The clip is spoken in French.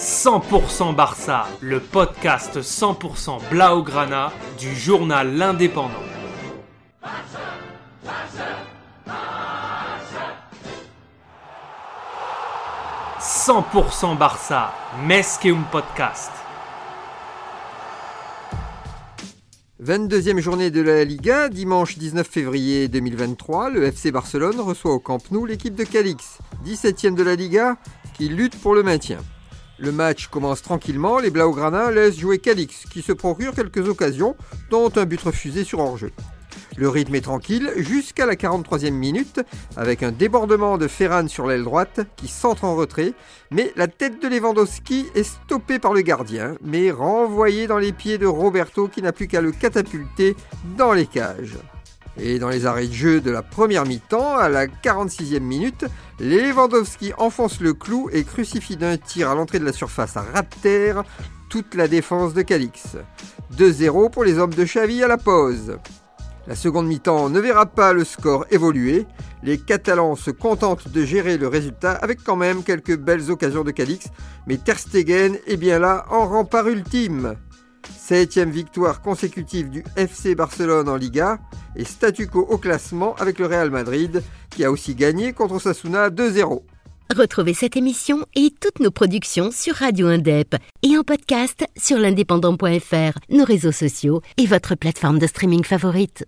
100% Barça, le podcast 100% Blaugrana du journal L'Indépendant. 100% Barça, Mesqueum Podcast. 22e journée de la Liga, dimanche 19 février 2023, le FC Barcelone reçoit au Camp Nou l'équipe de Calix, 17e de la Liga, qui lutte pour le maintien. Le match commence tranquillement, les Blaugrana laissent jouer Calix, qui se procure quelques occasions, dont un but refusé sur hors-jeu. Le rythme est tranquille jusqu'à la 43e minute avec un débordement de Ferran sur l'aile droite qui centre en retrait, mais la tête de Lewandowski est stoppée par le gardien, mais renvoyée dans les pieds de Roberto qui n'a plus qu'à le catapulter dans les cages. Et dans les arrêts de jeu de la première mi-temps, à la 46e minute, Lewandowski enfonce le clou et crucifie d'un tir à l'entrée de la surface à ras terre toute la défense de Calix. 2-0 pour les hommes de Xavi à la pause. La seconde mi-temps ne verra pas le score évoluer. Les Catalans se contentent de gérer le résultat avec quand même quelques belles occasions de Calix, mais Ter Stegen est bien là en rempart ultime. Septième victoire consécutive du FC Barcelone en Liga et statu quo au classement avec le Real Madrid qui a aussi gagné contre Sasuna 2-0. Retrouvez cette émission et toutes nos productions sur Radio Indep et en podcast sur l'indépendant.fr, nos réseaux sociaux et votre plateforme de streaming favorite.